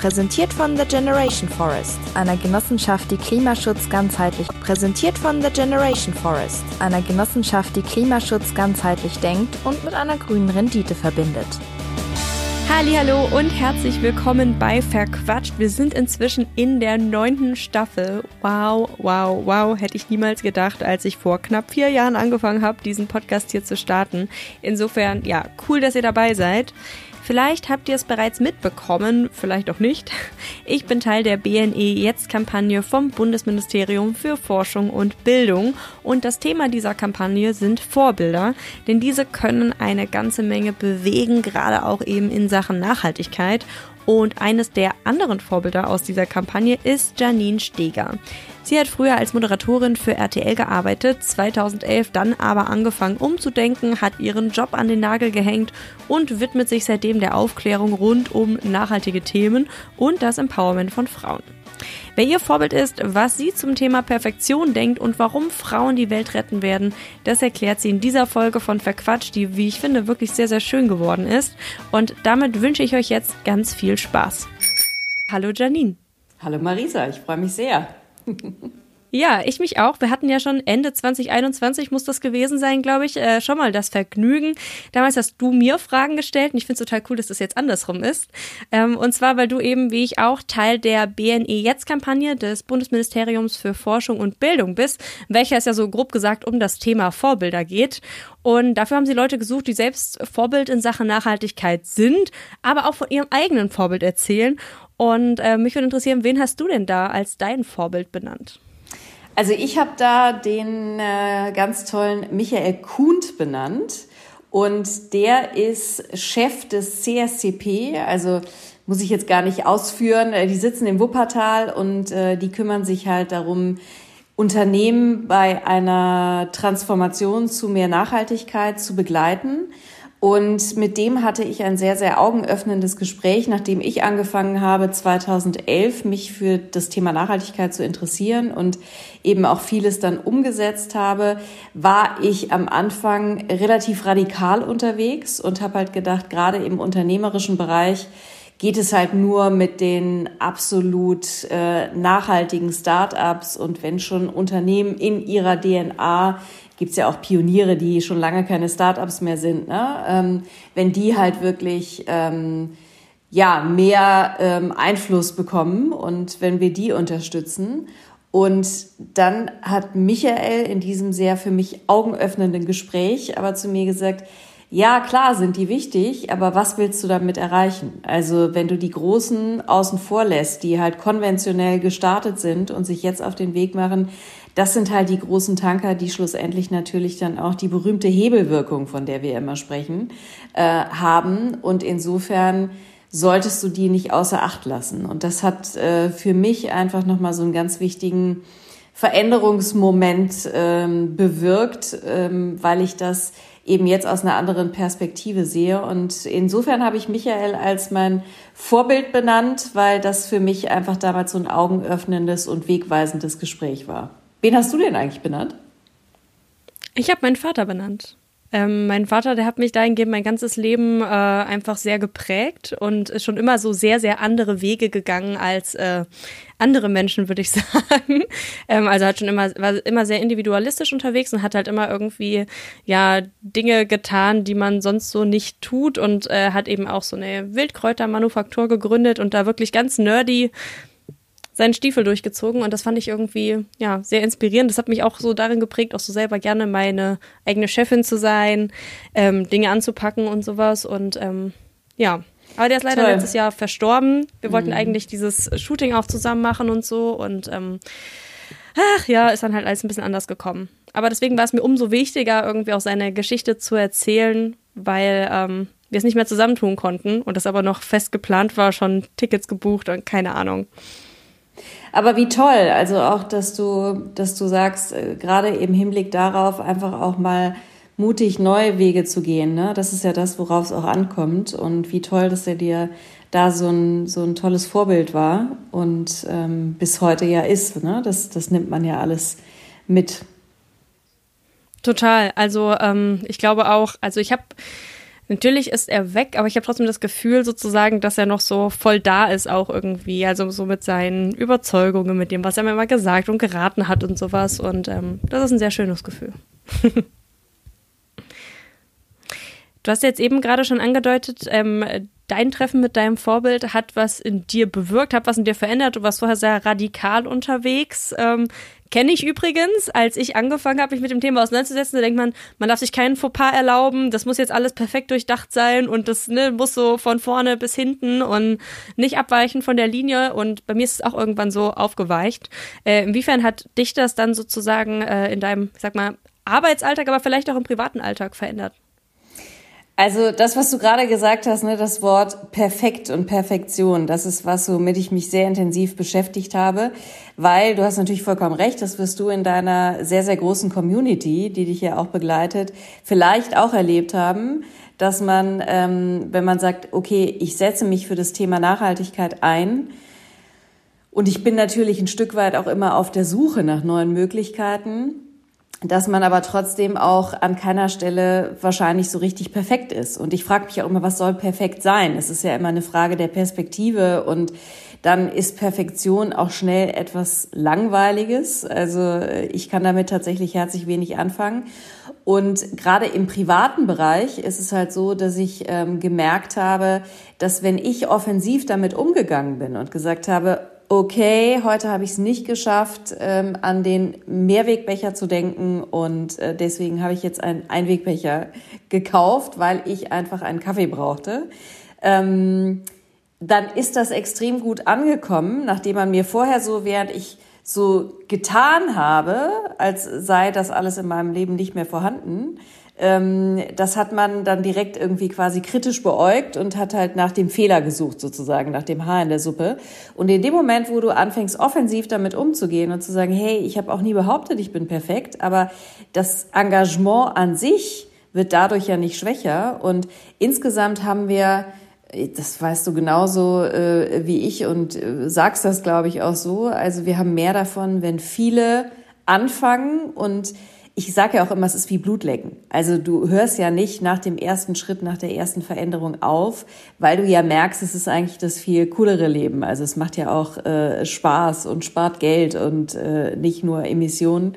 präsentiert von The Generation Forest, einer Genossenschaft, die Klimaschutz ganzheitlich präsentiert von The Generation Forest, einer Genossenschaft, die Klimaschutz ganzheitlich denkt und mit einer grünen Rendite verbindet. Hallo und herzlich willkommen bei Verquatscht. Wir sind inzwischen in der neunten Staffel. Wow, wow, wow, hätte ich niemals gedacht, als ich vor knapp vier Jahren angefangen habe, diesen Podcast hier zu starten. Insofern, ja, cool, dass ihr dabei seid. Vielleicht habt ihr es bereits mitbekommen, vielleicht auch nicht. Ich bin Teil der BNE Jetzt-Kampagne vom Bundesministerium für Forschung und Bildung und das Thema dieser Kampagne sind Vorbilder, denn diese können eine ganze Menge bewegen, gerade auch eben in Sachen Nachhaltigkeit und eines der anderen Vorbilder aus dieser Kampagne ist Janine Steger. Sie hat früher als Moderatorin für RTL gearbeitet, 2011 dann aber angefangen umzudenken, hat ihren Job an den Nagel gehängt und widmet sich seitdem der Aufklärung rund um nachhaltige Themen und das Empowerment von Frauen. Wer ihr Vorbild ist, was sie zum Thema Perfektion denkt und warum Frauen die Welt retten werden, das erklärt sie in dieser Folge von Verquatscht, die, wie ich finde, wirklich sehr, sehr schön geworden ist. Und damit wünsche ich euch jetzt ganz viel Spaß. Hallo Janine. Hallo Marisa, ich freue mich sehr. Ja, ich mich auch. Wir hatten ja schon Ende 2021 muss das gewesen sein, glaube ich, äh, schon mal das Vergnügen. Damals hast du mir Fragen gestellt und ich finde es total cool, dass das jetzt andersrum ist. Ähm, und zwar, weil du eben, wie ich auch, Teil der BNE Jetzt-Kampagne des Bundesministeriums für Forschung und Bildung bist, welcher es ja so grob gesagt um das Thema Vorbilder geht. Und dafür haben sie Leute gesucht, die selbst Vorbild in Sachen Nachhaltigkeit sind, aber auch von ihrem eigenen Vorbild erzählen. Und äh, mich würde interessieren, wen hast du denn da als dein Vorbild benannt? Also ich habe da den äh, ganz tollen Michael Kuhnt benannt und der ist Chef des CSCP, also muss ich jetzt gar nicht ausführen. Äh, die sitzen im Wuppertal und äh, die kümmern sich halt darum, Unternehmen bei einer Transformation zu mehr Nachhaltigkeit zu begleiten. Und mit dem hatte ich ein sehr, sehr augenöffnendes Gespräch, nachdem ich angefangen habe, 2011 mich für das Thema Nachhaltigkeit zu interessieren und eben auch vieles dann umgesetzt habe, war ich am Anfang relativ radikal unterwegs und habe halt gedacht, gerade im unternehmerischen Bereich geht es halt nur mit den absolut äh, nachhaltigen Start-ups und wenn schon Unternehmen in ihrer DNA gibt's ja auch Pioniere, die schon lange keine Startups mehr sind. Ne? Ähm, wenn die halt wirklich ähm, ja mehr ähm, Einfluss bekommen und wenn wir die unterstützen. Und dann hat Michael in diesem sehr für mich augenöffnenden Gespräch aber zu mir gesagt, ja, klar sind die wichtig, aber was willst du damit erreichen? Also wenn du die Großen außen vor lässt, die halt konventionell gestartet sind und sich jetzt auf den Weg machen, das sind halt die großen Tanker, die schlussendlich natürlich dann auch die berühmte Hebelwirkung, von der wir immer sprechen, äh, haben. Und insofern solltest du die nicht außer Acht lassen. Und das hat äh, für mich einfach nochmal so einen ganz wichtigen Veränderungsmoment ähm, bewirkt, ähm, weil ich das eben jetzt aus einer anderen Perspektive sehe. Und insofern habe ich Michael als mein Vorbild benannt, weil das für mich einfach damals so ein augenöffnendes und wegweisendes Gespräch war. Wen hast du denn eigentlich benannt? Ich habe meinen Vater benannt. Ähm, mein Vater, der hat mich dahingehend mein ganzes Leben äh, einfach sehr geprägt und ist schon immer so sehr, sehr andere Wege gegangen als äh, andere Menschen, würde ich sagen. ähm, also hat schon immer, war immer sehr individualistisch unterwegs und hat halt immer irgendwie, ja, Dinge getan, die man sonst so nicht tut und äh, hat eben auch so eine Wildkräutermanufaktur gegründet und da wirklich ganz nerdy seinen Stiefel durchgezogen und das fand ich irgendwie ja sehr inspirierend. Das hat mich auch so darin geprägt, auch so selber gerne meine eigene Chefin zu sein, ähm, Dinge anzupacken und sowas und ähm, ja. Aber der ist leider Toll. letztes Jahr verstorben. Wir wollten mhm. eigentlich dieses Shooting auch zusammen machen und so und ähm, ach ja, ist dann halt alles ein bisschen anders gekommen. Aber deswegen war es mir umso wichtiger, irgendwie auch seine Geschichte zu erzählen, weil ähm, wir es nicht mehr zusammentun konnten und das aber noch fest geplant war, schon Tickets gebucht und keine Ahnung. Aber wie toll, also auch, dass du, dass du sagst, äh, gerade im Hinblick darauf einfach auch mal mutig neue Wege zu gehen. Ne? Das ist ja das, worauf es auch ankommt. Und wie toll, dass er dir da so ein, so ein tolles Vorbild war und ähm, bis heute ja ist. Ne? Das, das nimmt man ja alles mit. Total. Also ähm, ich glaube auch, also ich habe Natürlich ist er weg, aber ich habe trotzdem das Gefühl sozusagen, dass er noch so voll da ist auch irgendwie. Also so mit seinen Überzeugungen, mit dem, was er mir immer gesagt und geraten hat und sowas. Und ähm, das ist ein sehr schönes Gefühl. du hast jetzt eben gerade schon angedeutet, ähm, dein Treffen mit deinem Vorbild hat was in dir bewirkt, hat was in dir verändert. Du warst vorher sehr radikal unterwegs. Ähm, Kenne ich übrigens, als ich angefangen habe, mich mit dem Thema auseinanderzusetzen, da denkt man, man darf sich keinen Fauxpas erlauben, das muss jetzt alles perfekt durchdacht sein und das ne, muss so von vorne bis hinten und nicht abweichen von der Linie. Und bei mir ist es auch irgendwann so aufgeweicht. Äh, inwiefern hat dich das dann sozusagen äh, in deinem, sag mal, Arbeitsalltag, aber vielleicht auch im privaten Alltag verändert? Also das, was du gerade gesagt hast, ne, das Wort perfekt und Perfektion, das ist was, womit ich mich sehr intensiv beschäftigt habe, weil du hast natürlich vollkommen recht, das wirst du in deiner sehr, sehr großen Community, die dich ja auch begleitet, vielleicht auch erlebt haben, dass man, ähm, wenn man sagt, okay, ich setze mich für das Thema Nachhaltigkeit ein, und ich bin natürlich ein Stück weit auch immer auf der Suche nach neuen Möglichkeiten, dass man aber trotzdem auch an keiner Stelle wahrscheinlich so richtig perfekt ist. Und ich frage mich auch immer, was soll perfekt sein? Es ist ja immer eine Frage der Perspektive und dann ist Perfektion auch schnell etwas Langweiliges. Also ich kann damit tatsächlich herzlich wenig anfangen. Und gerade im privaten Bereich ist es halt so, dass ich ähm, gemerkt habe, dass wenn ich offensiv damit umgegangen bin und gesagt habe, okay, heute habe ich es nicht geschafft, ähm, an den Mehrwegbecher zu denken und äh, deswegen habe ich jetzt einen Einwegbecher gekauft, weil ich einfach einen Kaffee brauchte. Ähm, dann ist das extrem gut angekommen, nachdem man mir vorher so, während ich so getan habe, als sei das alles in meinem Leben nicht mehr vorhanden, das hat man dann direkt irgendwie quasi kritisch beäugt und hat halt nach dem Fehler gesucht, sozusagen, nach dem Haar in der Suppe. Und in dem Moment, wo du anfängst, offensiv damit umzugehen und zu sagen, hey, ich habe auch nie behauptet, ich bin perfekt, aber das Engagement an sich wird dadurch ja nicht schwächer. Und insgesamt haben wir das weißt du genauso äh, wie ich und äh, sagst das, glaube ich, auch so. Also wir haben mehr davon, wenn viele anfangen und ich sage ja auch immer, es ist wie Blutlecken. Also du hörst ja nicht nach dem ersten Schritt, nach der ersten Veränderung auf, weil du ja merkst, es ist eigentlich das viel coolere Leben. Also es macht ja auch äh, Spaß und spart Geld und äh, nicht nur Emissionen.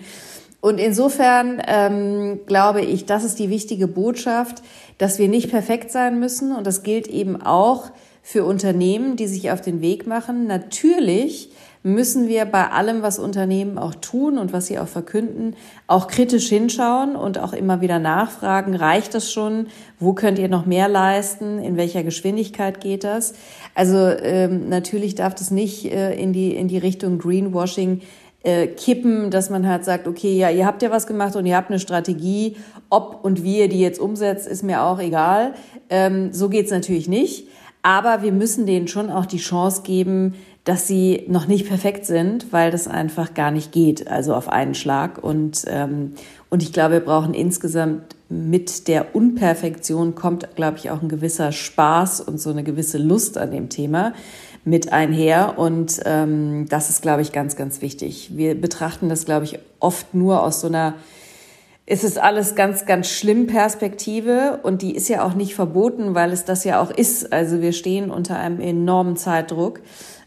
Und insofern ähm, glaube ich, das ist die wichtige Botschaft, dass wir nicht perfekt sein müssen. Und das gilt eben auch für Unternehmen, die sich auf den Weg machen. Natürlich müssen wir bei allem, was Unternehmen auch tun und was sie auch verkünden, auch kritisch hinschauen und auch immer wieder nachfragen, reicht das schon? Wo könnt ihr noch mehr leisten? In welcher Geschwindigkeit geht das? Also ähm, natürlich darf das nicht äh, in, die, in die Richtung Greenwashing äh, kippen, dass man halt sagt, okay, ja, ihr habt ja was gemacht und ihr habt eine Strategie, ob und wie ihr die jetzt umsetzt, ist mir auch egal. Ähm, so geht's natürlich nicht. Aber wir müssen denen schon auch die Chance geben, dass sie noch nicht perfekt sind, weil das einfach gar nicht geht, also auf einen Schlag. Und, ähm, und ich glaube, wir brauchen insgesamt mit der Unperfektion kommt, glaube ich, auch ein gewisser Spaß und so eine gewisse Lust an dem Thema mit einher. Und ähm, das ist, glaube ich, ganz, ganz wichtig. Wir betrachten das, glaube ich, oft nur aus so einer ist es alles ganz, ganz schlimm Perspektive und die ist ja auch nicht verboten, weil es das ja auch ist. Also wir stehen unter einem enormen Zeitdruck.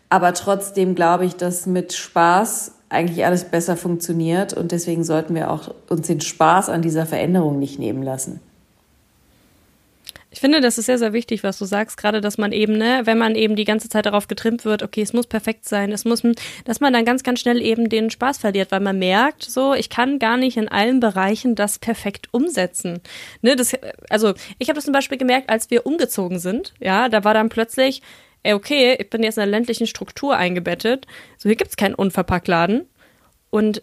Aber trotzdem glaube ich, dass mit Spaß eigentlich alles besser funktioniert und deswegen sollten wir auch uns den Spaß an dieser Veränderung nicht nehmen lassen. Ich finde, das ist sehr, sehr wichtig, was du sagst, gerade, dass man eben, ne, wenn man eben die ganze Zeit darauf getrimmt wird, okay, es muss perfekt sein, es muss, dass man dann ganz, ganz schnell eben den Spaß verliert, weil man merkt, so, ich kann gar nicht in allen Bereichen das perfekt umsetzen. Ne, das, also, ich habe das zum Beispiel gemerkt, als wir umgezogen sind, ja, da war dann plötzlich, ey, okay, ich bin jetzt in einer ländlichen Struktur eingebettet, so, hier gibt's keinen Unverpacktladen und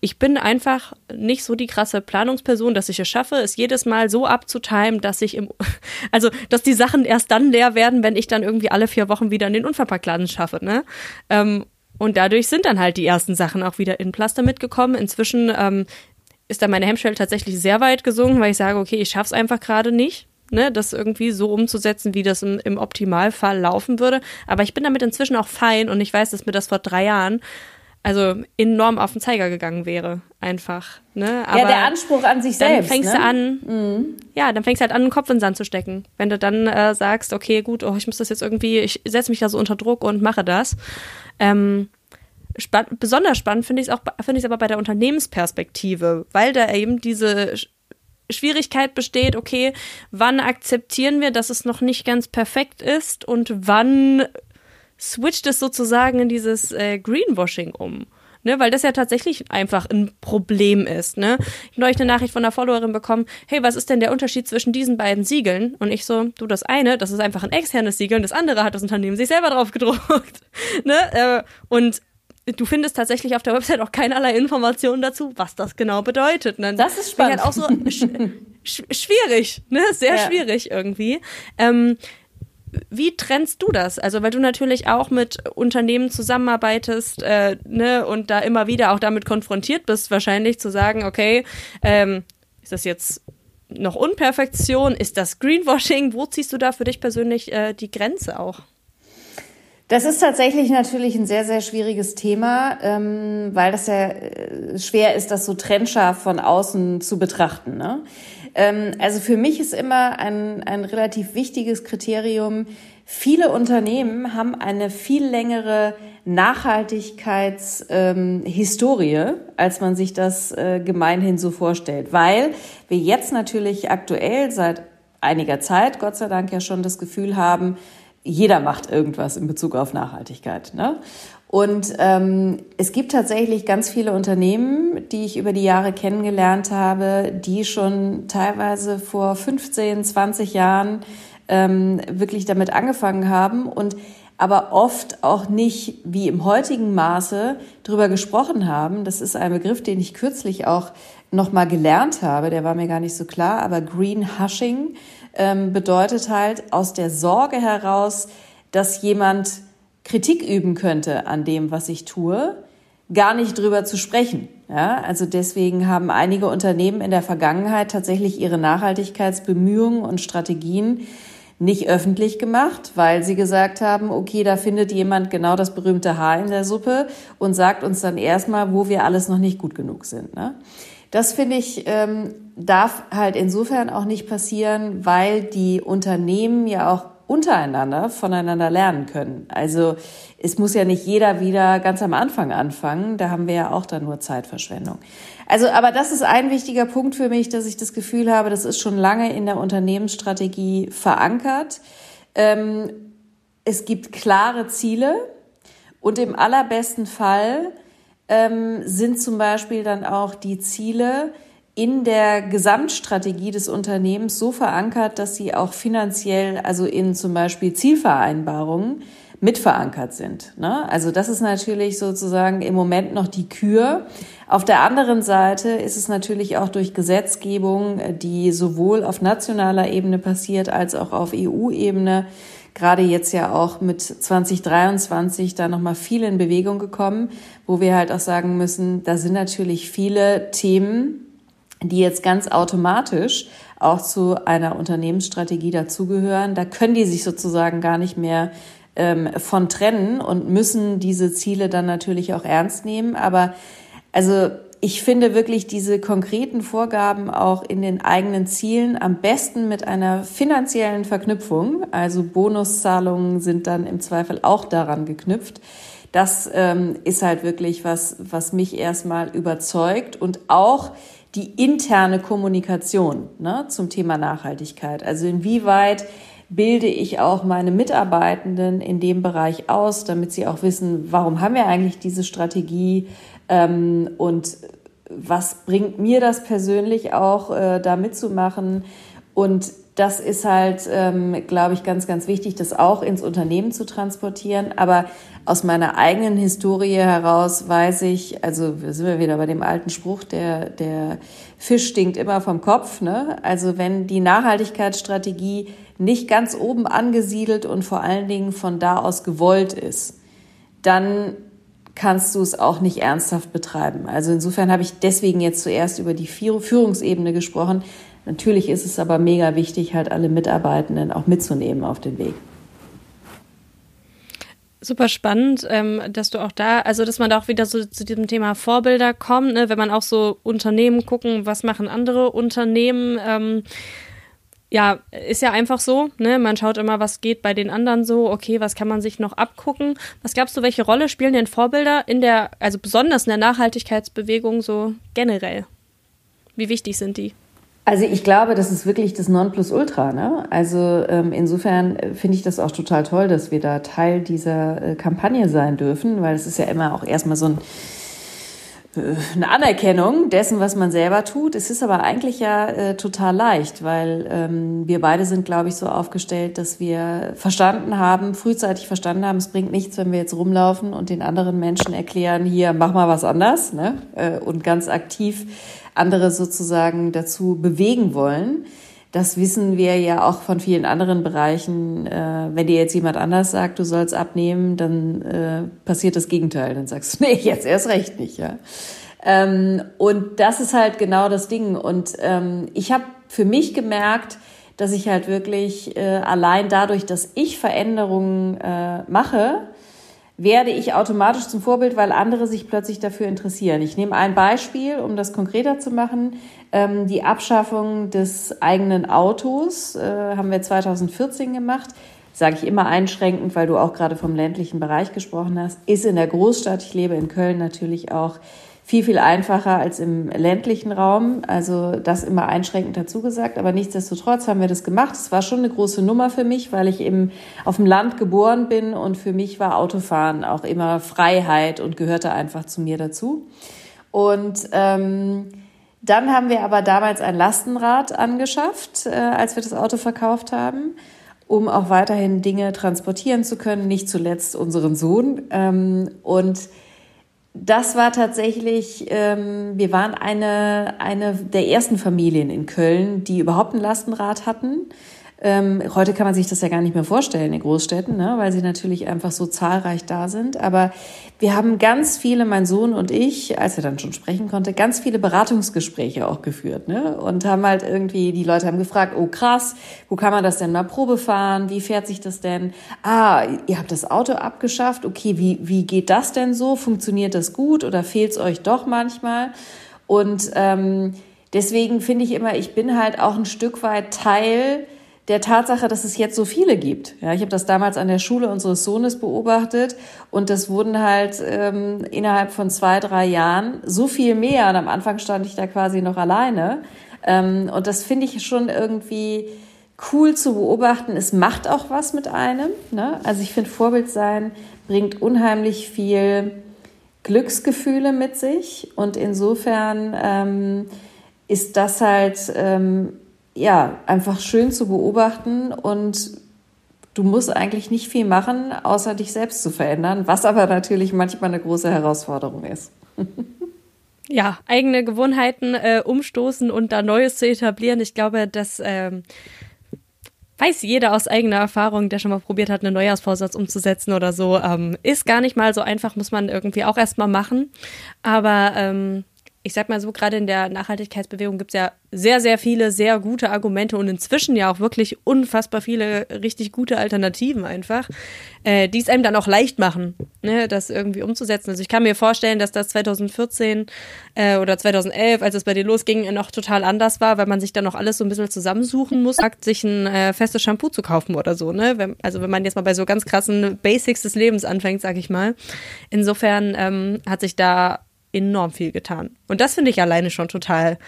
ich bin einfach nicht so die krasse Planungsperson, dass ich es schaffe, es jedes Mal so abzutimen, dass ich im, also, dass die Sachen erst dann leer werden, wenn ich dann irgendwie alle vier Wochen wieder in den Unverpacktladen schaffe, ne? Ähm, und dadurch sind dann halt die ersten Sachen auch wieder in Plaster mitgekommen. Inzwischen ähm, ist da meine Hemmschwelle tatsächlich sehr weit gesunken, weil ich sage, okay, ich schaff's einfach gerade nicht, ne, das irgendwie so umzusetzen, wie das im, im Optimalfall laufen würde. Aber ich bin damit inzwischen auch fein und ich weiß, dass mir das vor drei Jahren also enorm auf den Zeiger gegangen wäre, einfach. Ne? Aber ja, der Anspruch an sich dann selbst. Fängst ne? du an, mhm. Ja, dann fängst du halt an, den Kopf in den Sand zu stecken. Wenn du dann äh, sagst, okay, gut, oh, ich muss das jetzt irgendwie, ich setze mich da so unter Druck und mache das. Ähm, spann besonders spannend finde ich es auch, finde ich aber bei der Unternehmensperspektive, weil da eben diese Schwierigkeit besteht, okay, wann akzeptieren wir, dass es noch nicht ganz perfekt ist und wann switcht es sozusagen in dieses äh, Greenwashing um. Ne, weil das ja tatsächlich einfach ein Problem ist. Ne? Ich habe neulich eine Nachricht von einer Followerin bekommen, hey, was ist denn der Unterschied zwischen diesen beiden Siegeln? Und ich so, du, das eine, das ist einfach ein externes Siegel und das andere hat das Unternehmen sich selber drauf gedruckt. ne? Äh, und du findest tatsächlich auf der Website auch keinerlei Informationen dazu, was das genau bedeutet. dann das ist spannend. Halt auch so sch sch schwierig, ne? Sehr ja. schwierig irgendwie. Ähm, wie trennst du das? Also, weil du natürlich auch mit Unternehmen zusammenarbeitest, äh, ne, und da immer wieder auch damit konfrontiert bist, wahrscheinlich zu sagen, okay, ähm, ist das jetzt noch Unperfektion? Ist das Greenwashing? Wo ziehst du da für dich persönlich äh, die Grenze auch? Das ist tatsächlich natürlich ein sehr, sehr schwieriges Thema, ähm, weil das ja äh, schwer ist, das so trennscharf von außen zu betrachten. Ne? Ähm, also für mich ist immer ein, ein relativ wichtiges Kriterium, viele Unternehmen haben eine viel längere Nachhaltigkeitshistorie, ähm, als man sich das äh, gemeinhin so vorstellt. Weil wir jetzt natürlich aktuell seit einiger Zeit, Gott sei Dank ja schon das Gefühl haben, jeder macht irgendwas in Bezug auf Nachhaltigkeit. Ne? Und ähm, es gibt tatsächlich ganz viele Unternehmen, die ich über die Jahre kennengelernt habe, die schon teilweise vor 15, 20 Jahren ähm, wirklich damit angefangen haben und aber oft auch nicht wie im heutigen Maße drüber gesprochen haben. Das ist ein Begriff, den ich kürzlich auch noch mal gelernt habe. Der war mir gar nicht so klar. Aber Green Hushing ähm, bedeutet halt aus der Sorge heraus, dass jemand Kritik üben könnte an dem, was ich tue, gar nicht drüber zu sprechen. Ja, also deswegen haben einige Unternehmen in der Vergangenheit tatsächlich ihre Nachhaltigkeitsbemühungen und Strategien nicht öffentlich gemacht, weil sie gesagt haben, okay, da findet jemand genau das berühmte Haar in der Suppe und sagt uns dann erstmal, wo wir alles noch nicht gut genug sind. Ne? Das finde ich, ähm, darf halt insofern auch nicht passieren, weil die Unternehmen ja auch untereinander voneinander lernen können. Also es muss ja nicht jeder wieder ganz am Anfang anfangen. Da haben wir ja auch dann nur Zeitverschwendung. Also, aber das ist ein wichtiger Punkt für mich, dass ich das Gefühl habe, das ist schon lange in der Unternehmensstrategie verankert. Ähm, es gibt klare Ziele und im allerbesten Fall ähm, sind zum Beispiel dann auch die Ziele in der Gesamtstrategie des Unternehmens so verankert, dass sie auch finanziell, also in zum Beispiel Zielvereinbarungen, mit verankert sind. Ne? Also das ist natürlich sozusagen im Moment noch die Kür. Auf der anderen Seite ist es natürlich auch durch Gesetzgebung, die sowohl auf nationaler Ebene passiert als auch auf EU-Ebene, gerade jetzt ja auch mit 2023 da nochmal viel in Bewegung gekommen, wo wir halt auch sagen müssen, da sind natürlich viele Themen, die jetzt ganz automatisch auch zu einer Unternehmensstrategie dazugehören. Da können die sich sozusagen gar nicht mehr ähm, von trennen und müssen diese Ziele dann natürlich auch ernst nehmen. Aber also ich finde wirklich diese konkreten Vorgaben auch in den eigenen Zielen am besten mit einer finanziellen Verknüpfung. Also Bonuszahlungen sind dann im Zweifel auch daran geknüpft. Das ähm, ist halt wirklich was, was mich erstmal überzeugt und auch die interne Kommunikation ne, zum Thema Nachhaltigkeit. Also inwieweit bilde ich auch meine Mitarbeitenden in dem Bereich aus, damit sie auch wissen, warum haben wir eigentlich diese Strategie, ähm, und was bringt mir das persönlich auch, äh, da mitzumachen? Und das ist halt, ähm, glaube ich, ganz, ganz wichtig, das auch ins Unternehmen zu transportieren. Aber aus meiner eigenen Historie heraus weiß ich, also sind wir wieder bei dem alten Spruch, der, der Fisch stinkt immer vom Kopf. Ne? Also wenn die Nachhaltigkeitsstrategie nicht ganz oben angesiedelt und vor allen Dingen von da aus gewollt ist, dann kannst du es auch nicht ernsthaft betreiben. Also insofern habe ich deswegen jetzt zuerst über die Führungsebene gesprochen. Natürlich ist es aber mega wichtig, halt alle Mitarbeitenden auch mitzunehmen auf den Weg. super spannend, ähm, dass du auch da, also dass man da auch wieder so zu diesem Thema Vorbilder kommt, ne? wenn man auch so Unternehmen gucken, was machen andere Unternehmen. Ähm, ja, ist ja einfach so, ne? Man schaut immer, was geht bei den anderen so, okay, was kann man sich noch abgucken? Was glaubst du, welche Rolle spielen denn Vorbilder in der, also besonders in der Nachhaltigkeitsbewegung so generell? Wie wichtig sind die? Also ich glaube, das ist wirklich das Nonplusultra. Ne? Also ähm, insofern äh, finde ich das auch total toll, dass wir da Teil dieser äh, Kampagne sein dürfen, weil es ist ja immer auch erstmal so ein, äh, eine Anerkennung dessen, was man selber tut. Es ist aber eigentlich ja äh, total leicht, weil ähm, wir beide sind, glaube ich, so aufgestellt, dass wir verstanden haben, frühzeitig verstanden haben, es bringt nichts, wenn wir jetzt rumlaufen und den anderen Menschen erklären, hier, mach mal was anders ne? Äh, und ganz aktiv andere sozusagen dazu bewegen wollen. Das wissen wir ja auch von vielen anderen Bereichen. Äh, wenn dir jetzt jemand anders sagt, du sollst abnehmen, dann äh, passiert das Gegenteil. Dann sagst du, nee, jetzt erst recht nicht. Ja. Ähm, und das ist halt genau das Ding. Und ähm, ich habe für mich gemerkt, dass ich halt wirklich äh, allein dadurch, dass ich Veränderungen äh, mache, werde ich automatisch zum Vorbild, weil andere sich plötzlich dafür interessieren. Ich nehme ein Beispiel, um das konkreter zu machen. Ähm, die Abschaffung des eigenen Autos äh, haben wir 2014 gemacht. Sage ich immer einschränkend, weil du auch gerade vom ländlichen Bereich gesprochen hast. Ist in der Großstadt, ich lebe in Köln natürlich auch viel, viel einfacher als im ländlichen Raum. Also das immer einschränkend dazu gesagt. Aber nichtsdestotrotz haben wir das gemacht. Es war schon eine große Nummer für mich, weil ich eben auf dem Land geboren bin und für mich war Autofahren auch immer Freiheit und gehörte einfach zu mir dazu. Und ähm, dann haben wir aber damals ein Lastenrad angeschafft, äh, als wir das Auto verkauft haben um auch weiterhin Dinge transportieren zu können, nicht zuletzt unseren Sohn. Ähm, und das war tatsächlich, ähm, wir waren eine, eine der ersten Familien in Köln, die überhaupt ein Lastenrad hatten. Ähm, heute kann man sich das ja gar nicht mehr vorstellen in Großstädten, ne? weil sie natürlich einfach so zahlreich da sind. Aber wir haben ganz viele, mein Sohn und ich, als er dann schon sprechen konnte, ganz viele Beratungsgespräche auch geführt. Ne? Und haben halt irgendwie, die Leute haben gefragt, oh krass, wo kann man das denn mal Probe fahren? Wie fährt sich das denn? Ah, ihr habt das Auto abgeschafft. Okay, wie, wie geht das denn so? Funktioniert das gut oder fehlt es euch doch manchmal? Und ähm, deswegen finde ich immer, ich bin halt auch ein Stück weit Teil der Tatsache, dass es jetzt so viele gibt. Ja, ich habe das damals an der Schule unseres Sohnes beobachtet und das wurden halt ähm, innerhalb von zwei, drei Jahren so viel mehr. Und am Anfang stand ich da quasi noch alleine. Ähm, und das finde ich schon irgendwie cool zu beobachten. Es macht auch was mit einem. Ne? Also ich finde, Vorbild sein bringt unheimlich viel Glücksgefühle mit sich. Und insofern ähm, ist das halt ähm, ja, einfach schön zu beobachten und du musst eigentlich nicht viel machen, außer dich selbst zu verändern, was aber natürlich manchmal eine große Herausforderung ist. ja, eigene Gewohnheiten äh, umstoßen und da Neues zu etablieren. Ich glaube, das ähm, weiß jeder aus eigener Erfahrung, der schon mal probiert hat, einen Neujahrsvorsatz umzusetzen oder so. Ähm, ist gar nicht mal so einfach, muss man irgendwie auch erstmal machen. Aber ähm, ich sag mal so, gerade in der Nachhaltigkeitsbewegung gibt es ja sehr, sehr viele sehr gute Argumente und inzwischen ja auch wirklich unfassbar viele richtig gute Alternativen einfach, äh, die es einem dann auch leicht machen, ne, das irgendwie umzusetzen. Also ich kann mir vorstellen, dass das 2014 äh, oder 2011, als es bei dir losging, noch total anders war, weil man sich dann noch alles so ein bisschen zusammensuchen muss, sich ein äh, festes Shampoo zu kaufen oder so. Ne? Wenn, also wenn man jetzt mal bei so ganz krassen Basics des Lebens anfängt, sag ich mal. Insofern ähm, hat sich da enorm viel getan. Und das finde ich alleine schon total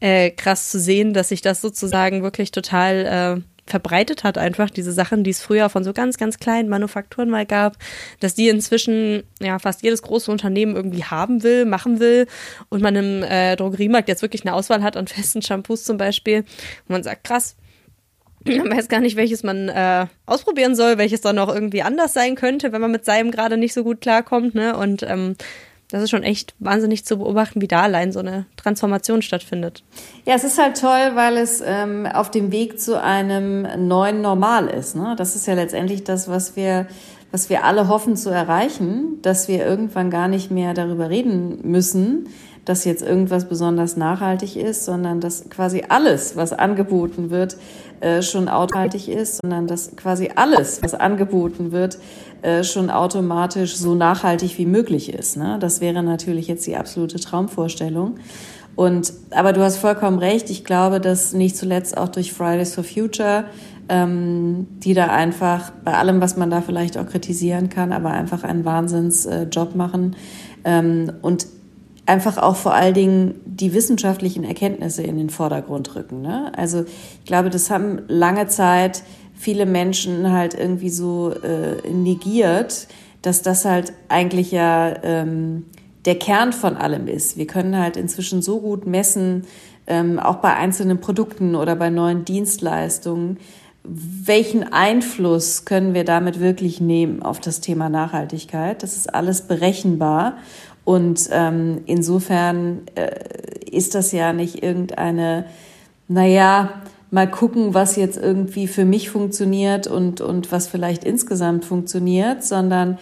äh, krass zu sehen, dass sich das sozusagen wirklich total äh, verbreitet hat, einfach diese Sachen, die es früher von so ganz, ganz kleinen Manufakturen mal gab, dass die inzwischen ja fast jedes große Unternehmen irgendwie haben will, machen will und man im äh, Drogeriemarkt jetzt wirklich eine Auswahl hat an festen Shampoos zum Beispiel, wo man sagt, krass, man weiß gar nicht, welches man äh, ausprobieren soll, welches dann auch irgendwie anders sein könnte, wenn man mit seinem gerade nicht so gut klarkommt, ne? Und ähm, das ist schon echt wahnsinnig zu beobachten, wie da allein so eine Transformation stattfindet. Ja, es ist halt toll, weil es ähm, auf dem Weg zu einem neuen Normal ist. Ne? Das ist ja letztendlich das, was wir, was wir alle hoffen zu erreichen, dass wir irgendwann gar nicht mehr darüber reden müssen, dass jetzt irgendwas besonders nachhaltig ist, sondern dass quasi alles, was angeboten wird, äh, schon nachhaltig ist, sondern dass quasi alles, was angeboten wird, äh, schon automatisch so nachhaltig wie möglich ist. Ne? Das wäre natürlich jetzt die absolute Traumvorstellung. Und, aber du hast vollkommen recht. Ich glaube, dass nicht zuletzt auch durch Fridays for Future, ähm, die da einfach bei allem, was man da vielleicht auch kritisieren kann, aber einfach einen Wahnsinnsjob äh, machen ähm, und einfach auch vor allen Dingen die wissenschaftlichen Erkenntnisse in den Vordergrund rücken. Ne? Also ich glaube, das haben lange Zeit viele Menschen halt irgendwie so äh, negiert, dass das halt eigentlich ja ähm, der Kern von allem ist. Wir können halt inzwischen so gut messen, ähm, auch bei einzelnen Produkten oder bei neuen Dienstleistungen, welchen Einfluss können wir damit wirklich nehmen auf das Thema Nachhaltigkeit. Das ist alles berechenbar. Und ähm, insofern äh, ist das ja nicht irgendeine, naja, mal gucken, was jetzt irgendwie für mich funktioniert und, und was vielleicht insgesamt funktioniert, sondern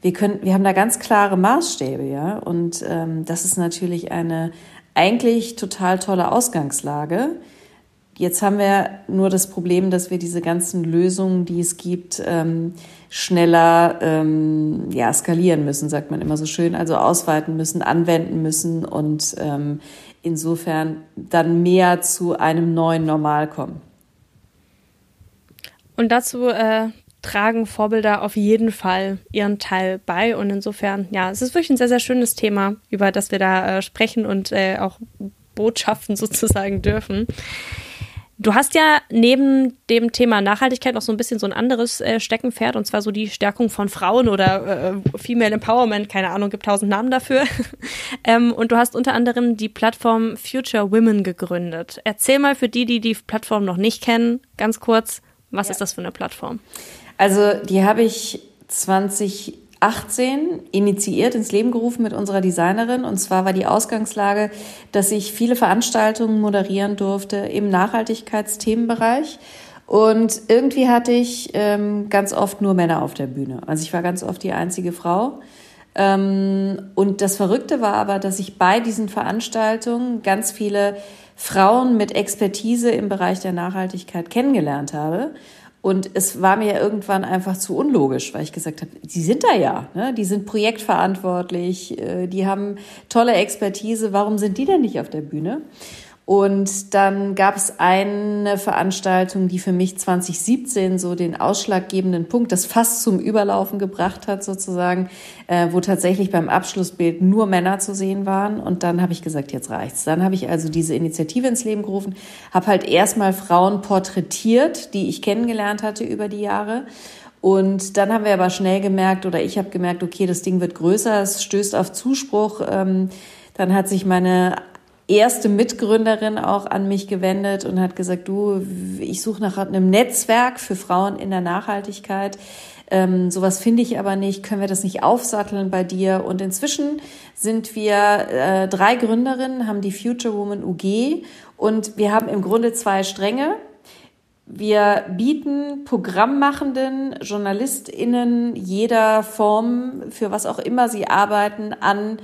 wir können, wir haben da ganz klare Maßstäbe, ja. Und ähm, das ist natürlich eine eigentlich total tolle Ausgangslage. Jetzt haben wir nur das Problem, dass wir diese ganzen Lösungen, die es gibt, ähm, schneller ähm, ja, skalieren müssen, sagt man immer so schön, also ausweiten müssen, anwenden müssen und ähm, insofern dann mehr zu einem neuen Normal kommen. Und dazu äh, tragen Vorbilder auf jeden Fall ihren Teil bei. Und insofern, ja, es ist wirklich ein sehr, sehr schönes Thema, über das wir da äh, sprechen und äh, auch Botschaften sozusagen dürfen. Du hast ja neben dem Thema Nachhaltigkeit noch so ein bisschen so ein anderes äh, Steckenpferd, und zwar so die Stärkung von Frauen oder äh, Female Empowerment, keine Ahnung, gibt tausend Namen dafür. ähm, und du hast unter anderem die Plattform Future Women gegründet. Erzähl mal für die, die die Plattform noch nicht kennen, ganz kurz, was ja. ist das für eine Plattform? Also die habe ich 2018 initiiert, ins Leben gerufen mit unserer Designerin. Und zwar war die Ausgangslage, dass ich viele Veranstaltungen moderieren durfte im Nachhaltigkeitsthemenbereich. Und irgendwie hatte ich ähm, ganz oft nur Männer auf der Bühne. Also ich war ganz oft die einzige Frau. Ähm, und das Verrückte war aber, dass ich bei diesen Veranstaltungen ganz viele Frauen mit Expertise im Bereich der Nachhaltigkeit kennengelernt habe. Und es war mir irgendwann einfach zu unlogisch, weil ich gesagt habe, die sind da ja, ne? die sind projektverantwortlich, äh, die haben tolle Expertise, warum sind die denn nicht auf der Bühne? Und dann gab es eine Veranstaltung, die für mich 2017 so den ausschlaggebenden Punkt, das fast zum Überlaufen gebracht hat sozusagen, äh, wo tatsächlich beim Abschlussbild nur Männer zu sehen waren. Und dann habe ich gesagt, jetzt reicht's. Dann habe ich also diese Initiative ins Leben gerufen, habe halt erstmal Frauen porträtiert, die ich kennengelernt hatte über die Jahre. Und dann haben wir aber schnell gemerkt, oder ich habe gemerkt, okay, das Ding wird größer, es stößt auf Zuspruch. Ähm, dann hat sich meine erste Mitgründerin auch an mich gewendet und hat gesagt, du, ich suche nach einem Netzwerk für Frauen in der Nachhaltigkeit. Ähm, sowas finde ich aber nicht. Können wir das nicht aufsatteln bei dir? Und inzwischen sind wir äh, drei Gründerinnen, haben die Future Woman UG und wir haben im Grunde zwei Stränge. Wir bieten Programmmachenden, JournalistInnen jeder Form, für was auch immer sie arbeiten, an,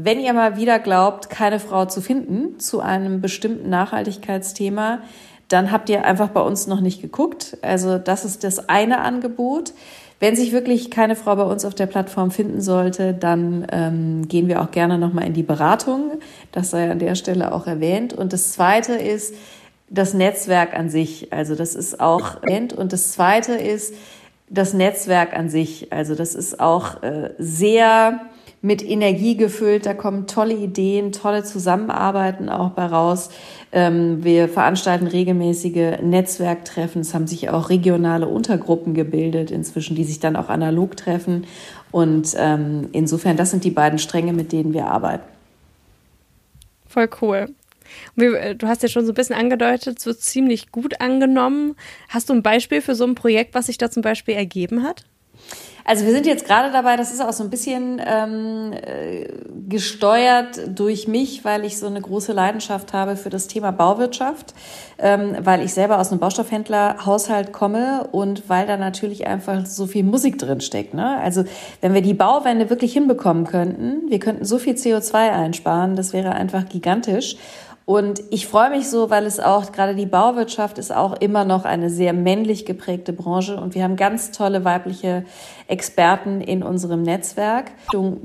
wenn ihr mal wieder glaubt, keine Frau zu finden zu einem bestimmten Nachhaltigkeitsthema, dann habt ihr einfach bei uns noch nicht geguckt. Also das ist das eine Angebot. Wenn sich wirklich keine Frau bei uns auf der Plattform finden sollte, dann ähm, gehen wir auch gerne nochmal in die Beratung. Das sei an der Stelle auch erwähnt. Und das Zweite ist das Netzwerk an sich. Also das ist auch erwähnt. Und das Zweite ist das Netzwerk an sich. Also das ist auch äh, sehr mit Energie gefüllt. Da kommen tolle Ideen, tolle Zusammenarbeiten auch bei raus. Ähm, wir veranstalten regelmäßige Netzwerktreffen. Es haben sich auch regionale Untergruppen gebildet inzwischen, die sich dann auch analog treffen. Und ähm, insofern, das sind die beiden Stränge, mit denen wir arbeiten. Voll cool. Äh, du hast ja schon so ein bisschen angedeutet, so ziemlich gut angenommen. Hast du ein Beispiel für so ein Projekt, was sich da zum Beispiel ergeben hat? Also wir sind jetzt gerade dabei, das ist auch so ein bisschen ähm, äh, gesteuert durch mich, weil ich so eine große Leidenschaft habe für das Thema Bauwirtschaft, ähm, weil ich selber aus einem Baustoffhändlerhaushalt komme und weil da natürlich einfach so viel Musik drin steckt. Ne? Also wenn wir die Bauwende wirklich hinbekommen könnten, wir könnten so viel CO2 einsparen, das wäre einfach gigantisch. Und ich freue mich so, weil es auch, gerade die Bauwirtschaft ist auch immer noch eine sehr männlich geprägte Branche und wir haben ganz tolle weibliche Experten in unserem Netzwerk.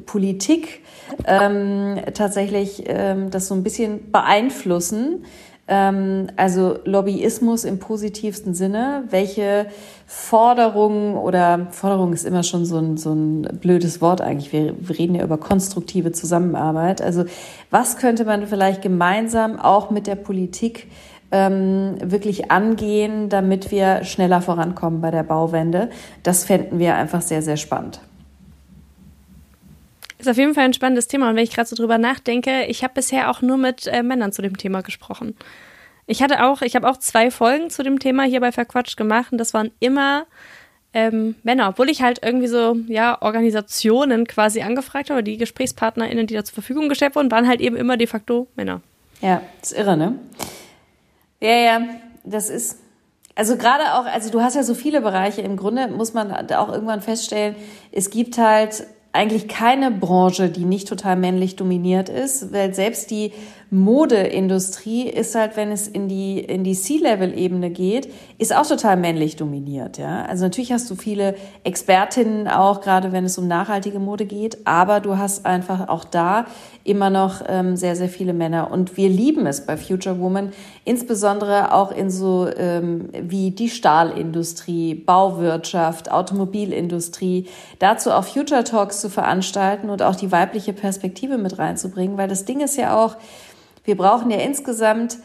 Politik ähm, tatsächlich ähm, das so ein bisschen beeinflussen ähm, also Lobbyismus im positivsten Sinne. Welche Forderungen oder Forderung ist immer schon so ein, so ein blödes Wort eigentlich. Wir, reden ja über konstruktive Zusammenarbeit. Also was könnte man vielleicht gemeinsam auch mit der Politik ähm, wirklich angehen, damit wir schneller vorankommen bei der Bauwende? Das fänden wir einfach sehr, sehr spannend. Ist auf jeden Fall ein spannendes Thema. Und wenn ich gerade so drüber nachdenke, ich habe bisher auch nur mit äh, Männern zu dem Thema gesprochen. Ich hatte auch, ich habe auch zwei Folgen zu dem Thema hier bei Verquatscht gemacht und das waren immer ähm, Männer, obwohl ich halt irgendwie so, ja, Organisationen quasi angefragt habe, die GesprächspartnerInnen, die da zur Verfügung gestellt wurden, waren halt eben immer de facto Männer. Ja, das ist irre, ne? Ja, ja, das ist, also gerade auch, also du hast ja so viele Bereiche, im Grunde muss man auch irgendwann feststellen, es gibt halt eigentlich keine Branche, die nicht total männlich dominiert ist, weil selbst die Modeindustrie ist halt, wenn es in die, in die C-Level-Ebene geht, ist auch total männlich dominiert, ja. Also natürlich hast du viele Expertinnen auch, gerade wenn es um nachhaltige Mode geht, aber du hast einfach auch da immer noch ähm, sehr, sehr viele Männer. Und wir lieben es bei Future Woman, insbesondere auch in so ähm, wie die Stahlindustrie, Bauwirtschaft, Automobilindustrie, dazu auch Future Talks zu veranstalten und auch die weibliche Perspektive mit reinzubringen, weil das Ding ist ja auch, wir brauchen ja insgesamt,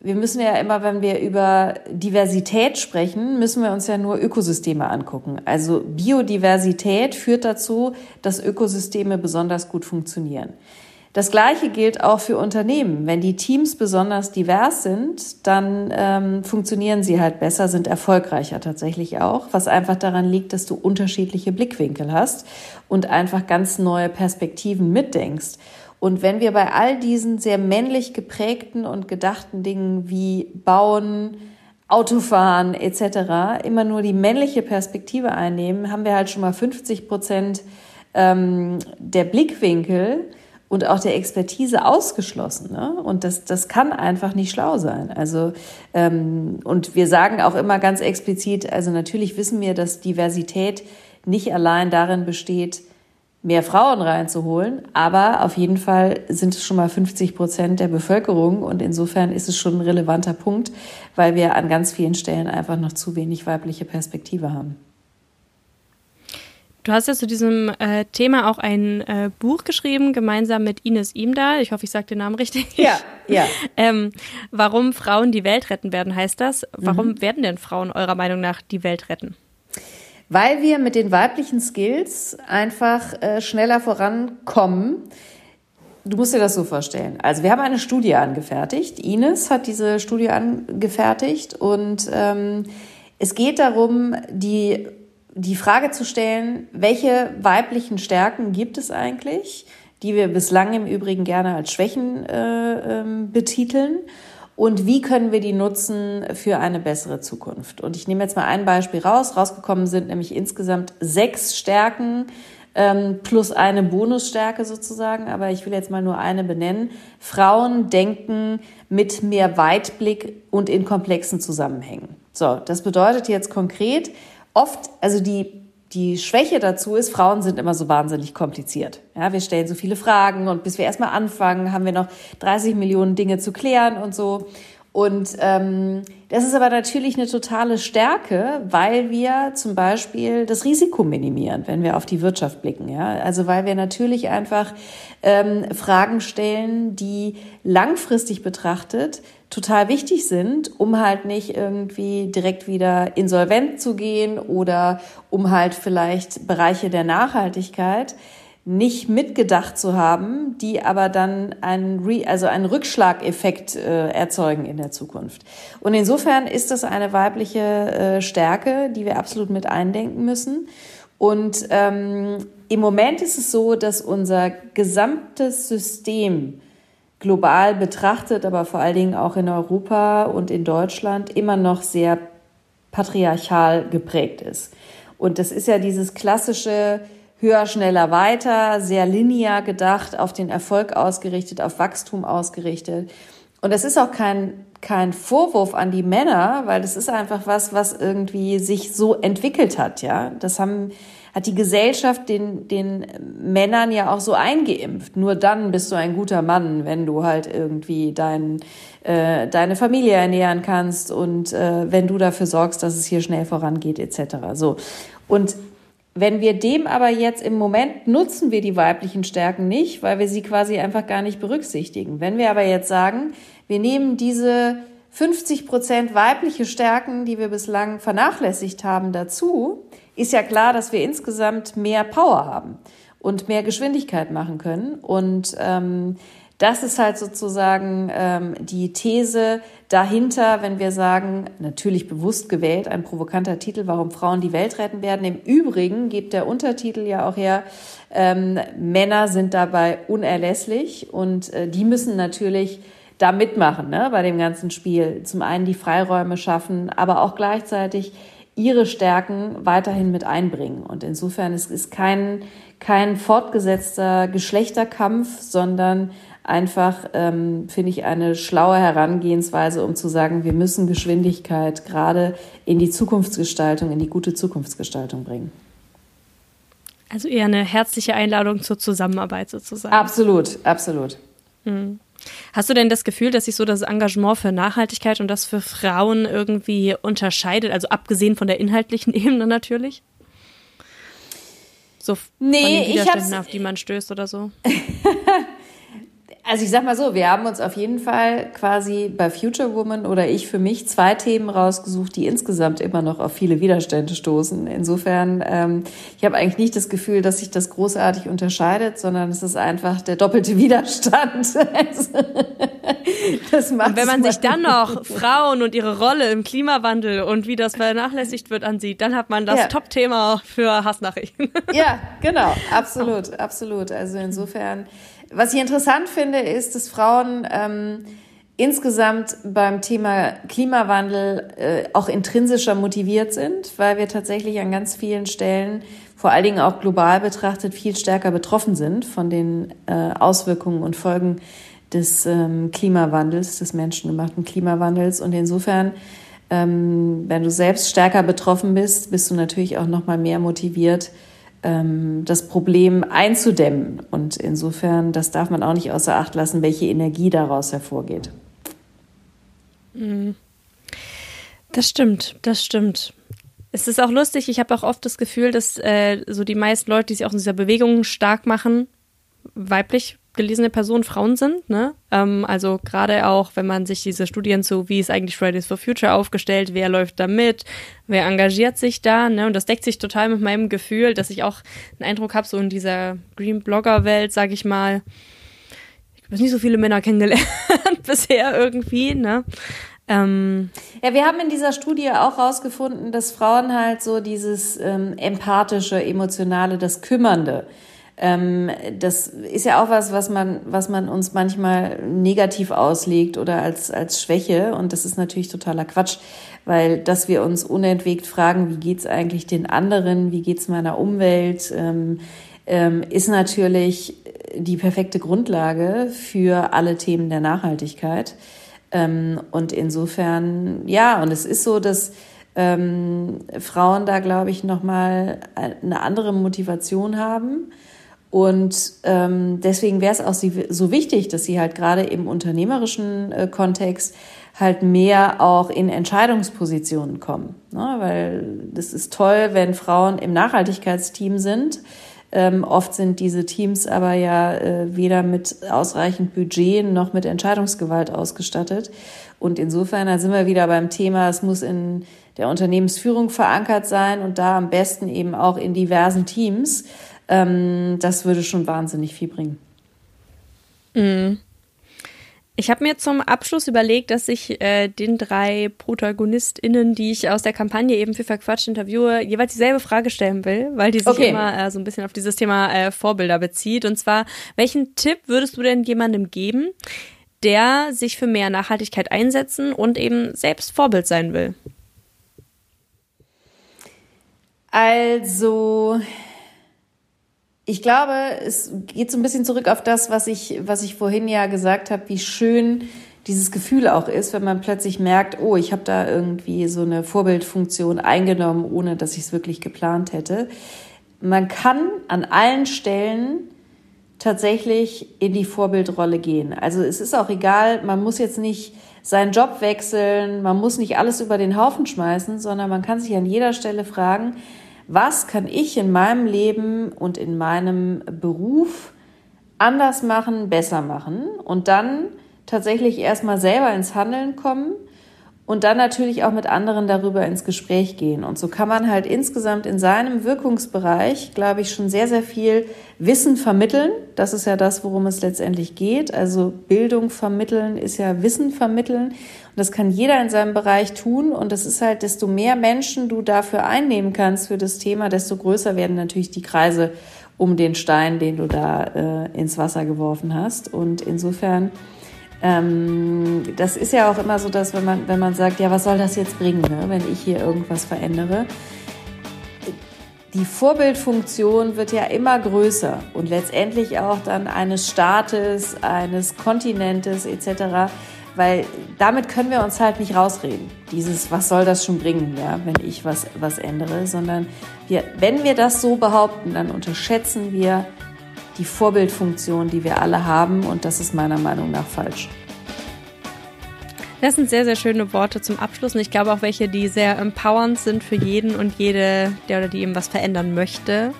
wir müssen ja immer, wenn wir über Diversität sprechen, müssen wir uns ja nur Ökosysteme angucken. Also Biodiversität führt dazu, dass Ökosysteme besonders gut funktionieren. Das Gleiche gilt auch für Unternehmen. Wenn die Teams besonders divers sind, dann ähm, funktionieren sie halt besser, sind erfolgreicher tatsächlich auch, was einfach daran liegt, dass du unterschiedliche Blickwinkel hast und einfach ganz neue Perspektiven mitdenkst. Und wenn wir bei all diesen sehr männlich geprägten und gedachten Dingen wie Bauen, Autofahren etc. immer nur die männliche Perspektive einnehmen, haben wir halt schon mal 50 Prozent ähm, der Blickwinkel und auch der Expertise ausgeschlossen. Ne? Und das, das kann einfach nicht schlau sein. Also ähm, und wir sagen auch immer ganz explizit, also natürlich wissen wir, dass Diversität nicht allein darin besteht, mehr Frauen reinzuholen. Aber auf jeden Fall sind es schon mal 50 Prozent der Bevölkerung. Und insofern ist es schon ein relevanter Punkt, weil wir an ganz vielen Stellen einfach noch zu wenig weibliche Perspektive haben. Du hast ja zu diesem äh, Thema auch ein äh, Buch geschrieben, gemeinsam mit Ines Imdahl. Ich hoffe, ich sage den Namen richtig. Ja, ja. ähm, warum Frauen die Welt retten werden, heißt das. Warum mhm. werden denn Frauen eurer Meinung nach die Welt retten? Weil wir mit den weiblichen Skills einfach äh, schneller vorankommen. Du musst dir das so vorstellen. Also wir haben eine Studie angefertigt. Ines hat diese Studie angefertigt und ähm, es geht darum, die, die Frage zu stellen, welche weiblichen Stärken gibt es eigentlich, die wir bislang im Übrigen gerne als Schwächen äh, ähm, betiteln und wie können wir die nutzen für eine bessere Zukunft. Und ich nehme jetzt mal ein Beispiel raus. Rausgekommen sind nämlich insgesamt sechs Stärken ähm, plus eine Bonusstärke sozusagen, aber ich will jetzt mal nur eine benennen. Frauen denken mit mehr Weitblick und in komplexen Zusammenhängen. So, das bedeutet jetzt konkret, oft, also die die Schwäche dazu ist, Frauen sind immer so wahnsinnig kompliziert. Ja, wir stellen so viele Fragen und bis wir erstmal anfangen, haben wir noch 30 Millionen Dinge zu klären und so. Und ähm, das ist aber natürlich eine totale Stärke, weil wir zum Beispiel das Risiko minimieren, wenn wir auf die Wirtschaft blicken. Ja? Also weil wir natürlich einfach ähm, Fragen stellen, die langfristig betrachtet total wichtig sind, um halt nicht irgendwie direkt wieder insolvent zu gehen oder um halt vielleicht Bereiche der Nachhaltigkeit nicht mitgedacht zu haben, die aber dann einen, Re also einen Rückschlageffekt äh, erzeugen in der Zukunft. Und insofern ist das eine weibliche äh, Stärke, die wir absolut mit eindenken müssen. Und ähm, im Moment ist es so, dass unser gesamtes System global betrachtet, aber vor allen Dingen auch in Europa und in Deutschland immer noch sehr patriarchal geprägt ist. Und das ist ja dieses klassische höher, schneller, weiter, sehr linear gedacht, auf den Erfolg ausgerichtet, auf Wachstum ausgerichtet. und das ist auch kein, kein Vorwurf an die Männer, weil das ist einfach was, was irgendwie sich so entwickelt hat, ja. Das haben, hat die Gesellschaft den, den Männern ja auch so eingeimpft. Nur dann bist du ein guter Mann, wenn du halt irgendwie dein, äh, deine Familie ernähren kannst und äh, wenn du dafür sorgst, dass es hier schnell vorangeht, etc. So. Und wenn wir dem aber jetzt im Moment nutzen wir die weiblichen Stärken nicht, weil wir sie quasi einfach gar nicht berücksichtigen. Wenn wir aber jetzt sagen, wir nehmen diese 50 Prozent weibliche Stärken, die wir bislang vernachlässigt haben, dazu, ist ja klar, dass wir insgesamt mehr Power haben und mehr Geschwindigkeit machen können. Und ähm, das ist halt sozusagen ähm, die These dahinter, wenn wir sagen, natürlich bewusst gewählt, ein provokanter Titel, warum Frauen die Welt retten werden. Im Übrigen gibt der Untertitel ja auch her, ähm, Männer sind dabei unerlässlich und äh, die müssen natürlich da mitmachen ne, bei dem ganzen Spiel. Zum einen die Freiräume schaffen, aber auch gleichzeitig ihre Stärken weiterhin mit einbringen. Und insofern ist es kein, kein fortgesetzter Geschlechterkampf, sondern einfach, ähm, finde ich, eine schlaue Herangehensweise, um zu sagen, wir müssen Geschwindigkeit gerade in die Zukunftsgestaltung, in die gute Zukunftsgestaltung bringen. Also eher eine herzliche Einladung zur Zusammenarbeit sozusagen. Absolut, absolut. Mhm. Hast du denn das Gefühl, dass sich so das Engagement für Nachhaltigkeit und das für Frauen irgendwie unterscheidet, also abgesehen von der inhaltlichen Ebene natürlich? So nee, von den Widerständen, auf die man stößt oder so? Also ich sag mal so, wir haben uns auf jeden Fall quasi bei Future Woman oder ich für mich zwei Themen rausgesucht, die insgesamt immer noch auf viele Widerstände stoßen. Insofern, ähm, ich habe eigentlich nicht das Gefühl, dass sich das großartig unterscheidet, sondern es ist einfach der doppelte Widerstand. das macht und wenn man sich dann noch Frauen und ihre Rolle im Klimawandel und wie das vernachlässigt wird ansieht, dann hat man das ja. Top-Thema für Hassnachrichten. ja, genau, absolut, absolut. Also insofern was ich interessant finde, ist, dass Frauen ähm, insgesamt beim Thema Klimawandel äh, auch intrinsischer motiviert sind, weil wir tatsächlich an ganz vielen Stellen, vor allen Dingen auch global betrachtet, viel stärker betroffen sind von den äh, Auswirkungen und Folgen des ähm, Klimawandels, des menschengemachten Klimawandels. Und insofern, ähm, wenn du selbst stärker betroffen bist, bist du natürlich auch noch mal mehr motiviert, das Problem einzudämmen. Und insofern, das darf man auch nicht außer Acht lassen, welche Energie daraus hervorgeht. Mhm. Das stimmt, das stimmt. Es ist auch lustig, ich habe auch oft das Gefühl, dass äh, so die meisten Leute, die sich auch in dieser Bewegung stark machen, weiblich gelesene Personen Frauen sind. Ne? Ähm, also gerade auch, wenn man sich diese Studien zu, wie ist eigentlich Fridays for Future aufgestellt, wer läuft da mit, wer engagiert sich da. Ne? Und das deckt sich total mit meinem Gefühl, dass ich auch einen Eindruck habe, so in dieser Green Blogger-Welt, sage ich mal, ich habe nicht so viele Männer kennengelernt bisher irgendwie. Ne? Ähm, ja, wir haben in dieser Studie auch rausgefunden, dass Frauen halt so dieses ähm, empathische, emotionale, das Kümmernde, ähm, das ist ja auch was, was man, was man uns manchmal negativ auslegt oder als, als Schwäche. Und das ist natürlich totaler Quatsch, weil dass wir uns unentwegt fragen, wie geht's eigentlich den anderen, wie geht's meiner Umwelt, ähm, ähm, ist natürlich die perfekte Grundlage für alle Themen der Nachhaltigkeit. Ähm, und insofern, ja, und es ist so, dass ähm, Frauen da, glaube ich, nochmal eine andere Motivation haben und ähm, deswegen wäre es auch so wichtig, dass sie halt gerade im unternehmerischen äh, Kontext halt mehr auch in Entscheidungspositionen kommen. Ne? Weil das ist toll, wenn Frauen im Nachhaltigkeitsteam sind. Ähm, oft sind diese Teams aber ja äh, weder mit ausreichend Budget noch mit Entscheidungsgewalt ausgestattet. Und insofern, da sind wir wieder beim Thema, es muss in der Unternehmensführung verankert sein und da am besten eben auch in diversen Teams ähm, das würde schon wahnsinnig viel bringen. Mhm. Ich habe mir zum Abschluss überlegt, dass ich äh, den drei ProtagonistInnen, die ich aus der Kampagne eben für Verquatscht interviewe, jeweils dieselbe Frage stellen will, weil die sich okay. immer äh, so ein bisschen auf dieses Thema äh, Vorbilder bezieht. Und zwar, welchen Tipp würdest du denn jemandem geben, der sich für mehr Nachhaltigkeit einsetzen und eben selbst Vorbild sein will? Also, ich glaube, es geht so ein bisschen zurück auf das, was ich, was ich vorhin ja gesagt habe, wie schön dieses Gefühl auch ist, wenn man plötzlich merkt, oh, ich habe da irgendwie so eine Vorbildfunktion eingenommen, ohne dass ich es wirklich geplant hätte. Man kann an allen Stellen tatsächlich in die Vorbildrolle gehen. Also es ist auch egal, man muss jetzt nicht seinen Job wechseln, man muss nicht alles über den Haufen schmeißen, sondern man kann sich an jeder Stelle fragen, was kann ich in meinem Leben und in meinem Beruf anders machen, besser machen und dann tatsächlich erstmal selber ins Handeln kommen und dann natürlich auch mit anderen darüber ins Gespräch gehen. Und so kann man halt insgesamt in seinem Wirkungsbereich, glaube ich, schon sehr, sehr viel Wissen vermitteln. Das ist ja das, worum es letztendlich geht. Also Bildung vermitteln ist ja Wissen vermitteln. Und das kann jeder in seinem Bereich tun. Und das ist halt, desto mehr Menschen du dafür einnehmen kannst für das Thema, desto größer werden natürlich die Kreise um den Stein, den du da äh, ins Wasser geworfen hast. Und insofern ähm, das ist ja auch immer so, dass wenn man, wenn man sagt, ja, was soll das jetzt bringen, ne, wenn ich hier irgendwas verändere? Die Vorbildfunktion wird ja immer größer und letztendlich auch dann eines Staates, eines Kontinentes etc., weil damit können wir uns halt nicht rausreden. Dieses, was soll das schon bringen, ja, wenn ich was, was ändere, sondern wir, wenn wir das so behaupten, dann unterschätzen wir die Vorbildfunktion, die wir alle haben und das ist meiner Meinung nach falsch. Das sind sehr, sehr schöne Worte zum Abschluss und ich glaube auch welche, die sehr empowernd sind für jeden und jede, der oder die eben was verändern möchte.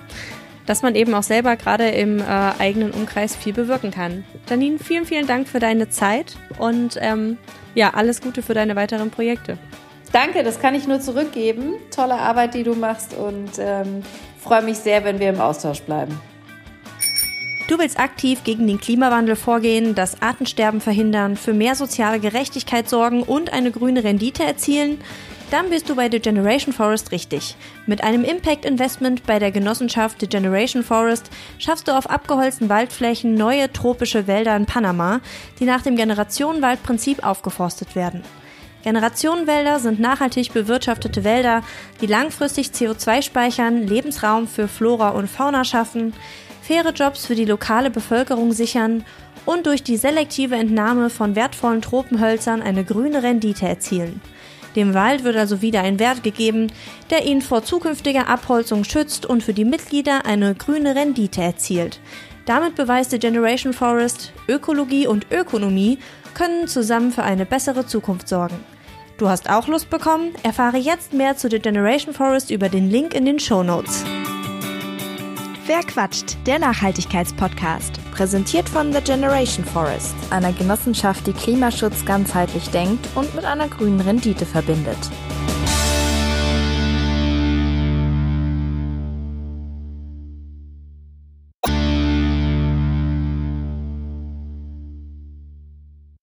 Dass man eben auch selber gerade im äh, eigenen Umkreis viel bewirken kann. Janine, vielen, vielen Dank für deine Zeit und ähm, ja, alles Gute für deine weiteren Projekte. Danke, das kann ich nur zurückgeben. Tolle Arbeit, die du machst und ähm, freue mich sehr, wenn wir im Austausch bleiben. Du willst aktiv gegen den Klimawandel vorgehen, das Artensterben verhindern, für mehr soziale Gerechtigkeit sorgen und eine grüne Rendite erzielen? Dann bist du bei The Generation Forest richtig. Mit einem Impact Investment bei der Genossenschaft The Generation Forest schaffst du auf abgeholzten Waldflächen neue tropische Wälder in Panama, die nach dem Generationenwaldprinzip aufgeforstet werden. Generationenwälder sind nachhaltig bewirtschaftete Wälder, die langfristig CO2 speichern, Lebensraum für Flora und Fauna schaffen, faire Jobs für die lokale Bevölkerung sichern und durch die selektive Entnahme von wertvollen Tropenhölzern eine grüne Rendite erzielen. Dem Wald wird also wieder ein Wert gegeben, der ihn vor zukünftiger Abholzung schützt und für die Mitglieder eine grüne Rendite erzielt. Damit beweist die Generation Forest, Ökologie und Ökonomie können zusammen für eine bessere Zukunft sorgen. Du hast auch Lust bekommen? Erfahre jetzt mehr zu The Generation Forest über den Link in den Show Notes. Wer quatscht? Der Nachhaltigkeitspodcast. Präsentiert von The Generation Forest, einer Genossenschaft, die Klimaschutz ganzheitlich denkt und mit einer grünen Rendite verbindet.